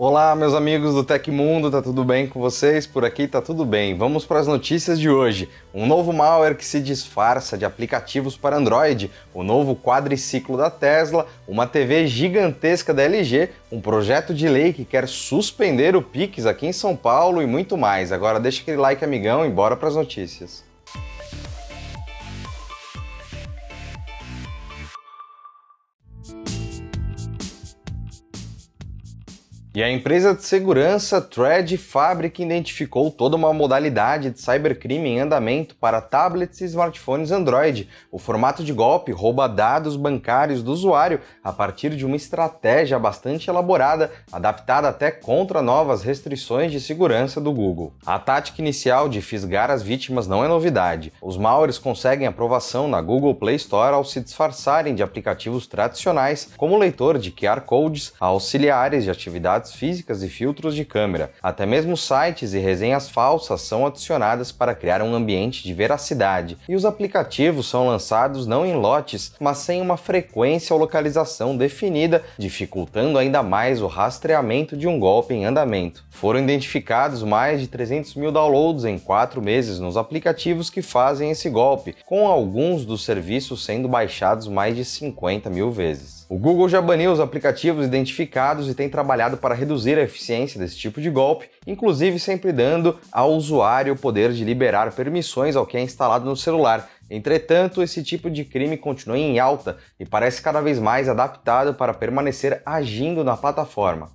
Olá, meus amigos do Tecmundo, tá tudo bem com vocês? Por aqui tá tudo bem. Vamos para as notícias de hoje. Um novo malware que se disfarça de aplicativos para Android, o novo quadriciclo da Tesla, uma TV gigantesca da LG, um projeto de lei que quer suspender o Pix aqui em São Paulo e muito mais. Agora deixa aquele like, amigão, e bora para as notícias. E a empresa de segurança Thread Fabric identificou toda uma modalidade de cybercrime em andamento para tablets e smartphones Android. O formato de golpe rouba dados bancários do usuário a partir de uma estratégia bastante elaborada, adaptada até contra novas restrições de segurança do Google. A tática inicial de fisgar as vítimas não é novidade. Os malwares conseguem aprovação na Google Play Store ao se disfarçarem de aplicativos tradicionais, como leitor de QR codes, auxiliares de atividades físicas e filtros de câmera. Até mesmo sites e resenhas falsas são adicionadas para criar um ambiente de veracidade, e os aplicativos são lançados não em lotes, mas sem uma frequência ou localização definida, dificultando ainda mais o rastreamento de um golpe em andamento. Foram identificados mais de 300 mil downloads em quatro meses nos aplicativos que fazem esse golpe, com alguns dos serviços sendo baixados mais de 50 mil vezes. O Google já baniu os aplicativos identificados e tem trabalhado para reduzir a eficiência desse tipo de golpe, inclusive sempre dando ao usuário o poder de liberar permissões ao que é instalado no celular. Entretanto, esse tipo de crime continua em alta e parece cada vez mais adaptado para permanecer agindo na plataforma.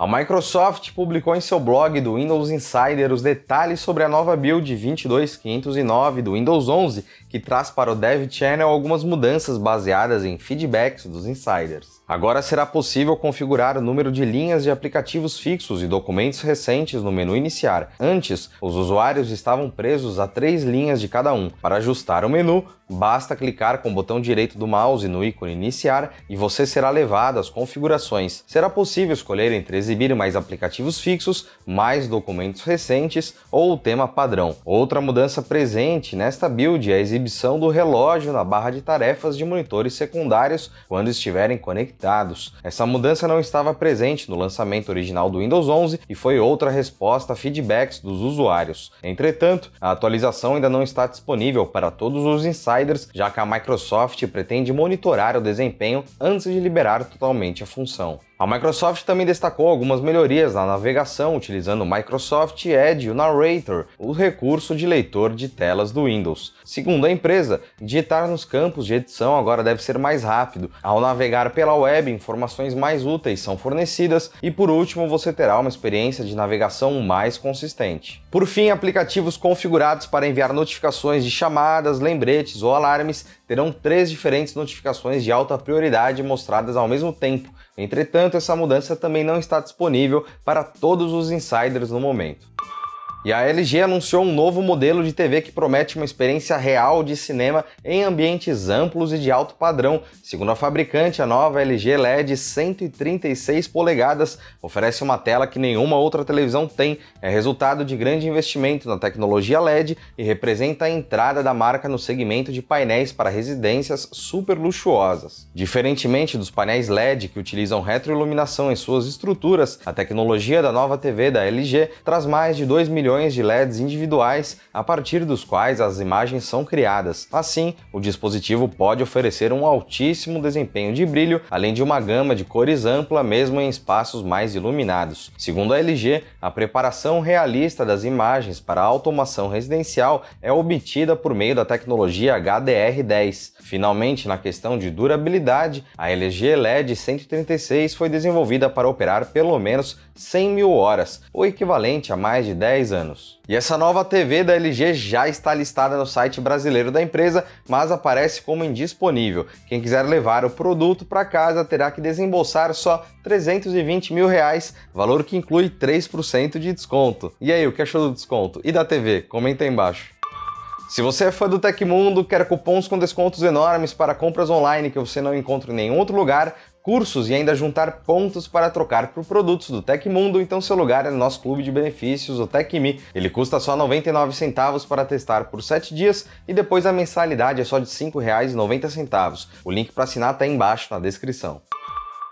A Microsoft publicou em seu blog do Windows Insider os detalhes sobre a nova build 22509 do Windows 11, que traz para o Dev Channel algumas mudanças baseadas em feedbacks dos insiders. Agora será possível configurar o número de linhas de aplicativos fixos e documentos recentes no menu Iniciar. Antes, os usuários estavam presos a três linhas de cada um. Para ajustar o menu, basta clicar com o botão direito do mouse no ícone Iniciar e você será levado às configurações. Será possível escolher entre exibir mais aplicativos fixos, mais documentos recentes ou o tema padrão. Outra mudança presente nesta build é a exibição do relógio na barra de tarefas de monitores secundários quando estiverem conectados conectados. Essa mudança não estava presente no lançamento original do Windows 11 e foi outra resposta a feedbacks dos usuários. Entretanto, a atualização ainda não está disponível para todos os insiders, já que a Microsoft pretende monitorar o desempenho antes de liberar totalmente a função. A Microsoft também destacou algumas melhorias na navegação utilizando o Microsoft Edge e o Narrator, o recurso de leitor de telas do Windows. Segundo a empresa, digitar nos campos de edição agora deve ser mais rápido. Ao navegar pela web, informações mais úteis são fornecidas e por último você terá uma experiência de navegação mais consistente. Por fim, aplicativos configurados para enviar notificações de chamadas, lembretes ou alarmes terão três diferentes notificações de alta prioridade mostradas ao mesmo tempo. Entretanto, essa mudança também não está disponível para todos os insiders no momento. E a LG anunciou um novo modelo de TV que promete uma experiência real de cinema em ambientes amplos e de alto padrão. Segundo a fabricante, a nova LG LED 136 polegadas oferece uma tela que nenhuma outra televisão tem. É resultado de grande investimento na tecnologia LED e representa a entrada da marca no segmento de painéis para residências super luxuosas. Diferentemente dos painéis LED que utilizam retroiluminação em suas estruturas, a tecnologia da nova TV da LG traz mais de 2 milhões milhões de LEDs individuais a partir dos quais as imagens são criadas. Assim, o dispositivo pode oferecer um altíssimo desempenho de brilho, além de uma gama de cores ampla mesmo em espaços mais iluminados. Segundo a LG, a preparação realista das imagens para a automação residencial é obtida por meio da tecnologia HDR10. Finalmente, na questão de durabilidade, a LG LED 136 foi desenvolvida para operar pelo menos 100 mil horas, o equivalente a mais de 10 anos. E essa nova TV da LG já está listada no site brasileiro da empresa, mas aparece como indisponível. Quem quiser levar o produto para casa terá que desembolsar só 320 mil reais, valor que inclui 3% de desconto. E aí, o que achou do desconto? E da TV? Comenta aí embaixo. Se você é fã do Tecmundo, quer cupons com descontos enormes para compras online que você não encontra em nenhum outro lugar, cursos e ainda juntar pontos para trocar por produtos do Tecmundo, então seu lugar é no nosso clube de benefícios, o TecMe. Ele custa só 99 centavos para testar por 7 dias e depois a mensalidade é só de R$ 5,90. O link para assinar está embaixo na descrição.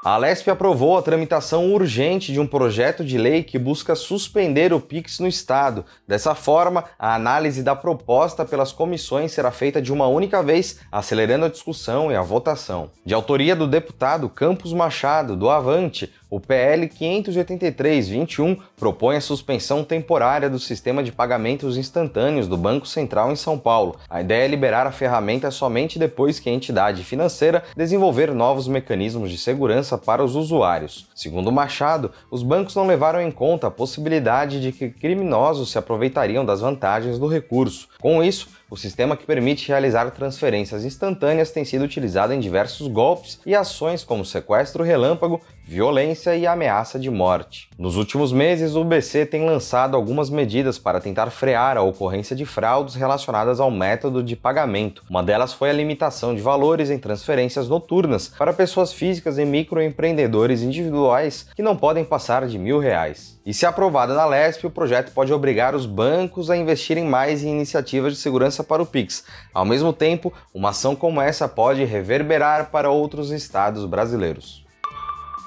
A Alesp aprovou a tramitação urgente de um projeto de lei que busca suspender o PIX no Estado. Dessa forma, a análise da proposta pelas comissões será feita de uma única vez, acelerando a discussão e a votação. De autoria do deputado Campos Machado, do Avante, o PL 583-21 propõe a suspensão temporária do sistema de pagamentos instantâneos do Banco Central em São Paulo. A ideia é liberar a ferramenta somente depois que a entidade financeira desenvolver novos mecanismos de segurança para os usuários. Segundo Machado, os bancos não levaram em conta a possibilidade de que criminosos se aproveitariam das vantagens do recurso. Com isso, o sistema que permite realizar transferências instantâneas tem sido utilizado em diversos golpes e ações como sequestro relâmpago, violência e ameaça de morte. Nos últimos meses, o BC tem lançado algumas medidas para tentar frear a ocorrência de fraudes relacionadas ao método de pagamento. Uma delas foi a limitação de valores em transferências noturnas para pessoas físicas e microempreendedores individuais que não podem passar de mil reais. E se aprovada na LESP, o projeto pode obrigar os bancos a investirem mais em iniciativas de segurança para o Pix. Ao mesmo tempo, uma ação como essa pode reverberar para outros estados brasileiros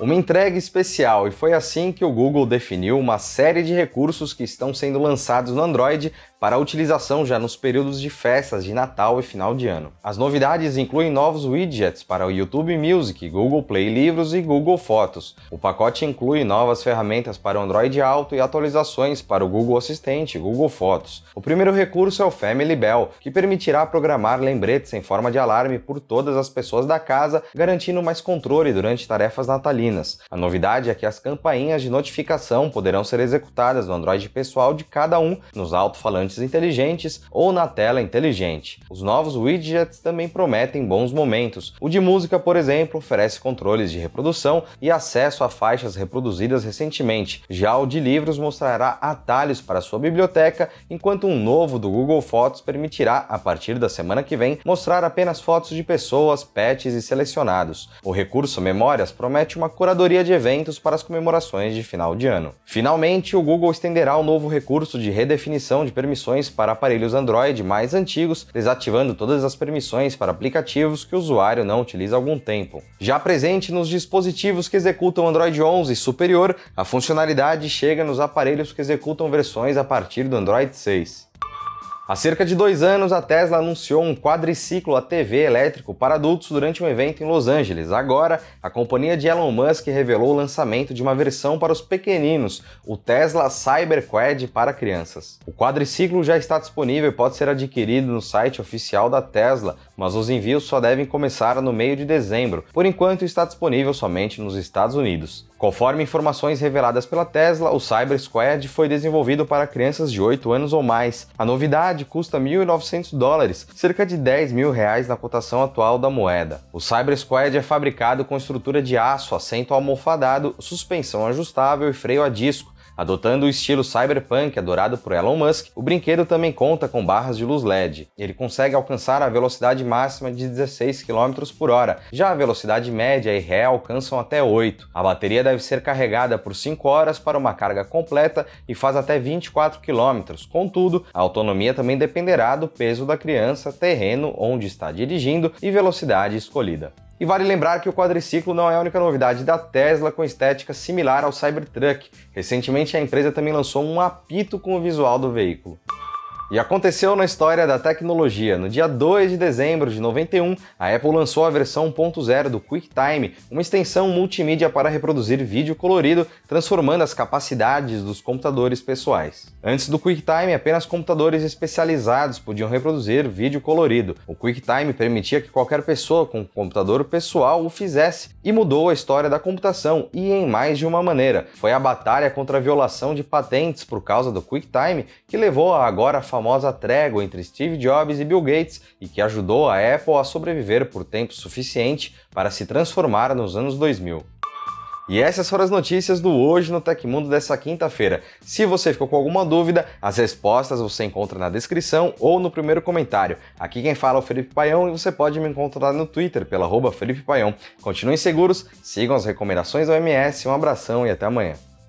uma entrega especial, e foi assim que o Google definiu uma série de recursos que estão sendo lançados no Android para utilização já nos períodos de festas de Natal e final de ano. As novidades incluem novos widgets para o YouTube Music, Google Play Livros e Google Fotos. O pacote inclui novas ferramentas para o Android Auto e atualizações para o Google Assistente e Google Fotos. O primeiro recurso é o Family Bell, que permitirá programar lembretes em forma de alarme por todas as pessoas da casa, garantindo mais controle durante tarefas natalinas. A novidade é que as campainhas de notificação poderão ser executadas no Android pessoal de cada um nos alto-falantes inteligentes ou na tela inteligente. Os novos widgets também prometem bons momentos. O de música, por exemplo, oferece controles de reprodução e acesso a faixas reproduzidas recentemente. Já o de livros mostrará atalhos para sua biblioteca, enquanto um novo do Google Fotos permitirá, a partir da semana que vem, mostrar apenas fotos de pessoas, pets e selecionados. O recurso Memórias promete uma curadoria de eventos para as comemorações de final de ano. Finalmente, o Google estenderá o novo recurso de redefinição de permissões permissões para aparelhos Android mais antigos, desativando todas as permissões para aplicativos que o usuário não utiliza há algum tempo. Já presente nos dispositivos que executam Android 11 superior, a funcionalidade chega nos aparelhos que executam versões a partir do Android 6. Há cerca de dois anos, a Tesla anunciou um quadriciclo ATV elétrico para adultos durante um evento em Los Angeles. Agora, a companhia de Elon Musk revelou o lançamento de uma versão para os pequeninos, o Tesla Cyberquad para crianças. O quadriciclo já está disponível e pode ser adquirido no site oficial da Tesla, mas os envios só devem começar no meio de dezembro. Por enquanto, está disponível somente nos Estados Unidos. Conforme informações reveladas pela Tesla, o Cyber Squad foi desenvolvido para crianças de 8 anos ou mais. A novidade custa 1.900 dólares, cerca de 10 mil reais na cotação atual da moeda. O Cyber Squad é fabricado com estrutura de aço, assento almofadado, suspensão ajustável e freio a disco Adotando o estilo cyberpunk adorado por Elon Musk, o brinquedo também conta com barras de luz LED. Ele consegue alcançar a velocidade máxima de 16 km por hora, já a velocidade média e ré alcançam até 8. A bateria deve ser carregada por 5 horas para uma carga completa e faz até 24 km. Contudo, a autonomia também dependerá do peso da criança, terreno onde está dirigindo e velocidade escolhida. E vale lembrar que o quadriciclo não é a única novidade da Tesla com estética similar ao Cybertruck. Recentemente a empresa também lançou um apito com o visual do veículo. E aconteceu na história da tecnologia. No dia 2 de dezembro de 91, a Apple lançou a versão 1.0 do QuickTime, uma extensão multimídia para reproduzir vídeo colorido, transformando as capacidades dos computadores pessoais. Antes do QuickTime, apenas computadores especializados podiam reproduzir vídeo colorido. O QuickTime permitia que qualquer pessoa com um computador pessoal o fizesse e mudou a história da computação e em mais de uma maneira. Foi a batalha contra a violação de patentes por causa do QuickTime que levou a agora a famosa trégua entre Steve Jobs e Bill Gates e que ajudou a Apple a sobreviver por tempo suficiente para se transformar nos anos 2000. E essas foram as notícias do Hoje no Tecmundo dessa quinta-feira. Se você ficou com alguma dúvida, as respostas você encontra na descrição ou no primeiro comentário. Aqui quem fala é o Felipe Paião e você pode me encontrar no Twitter pela Felipe Paião. Continuem seguros, sigam as recomendações da OMS, um abração e até amanhã.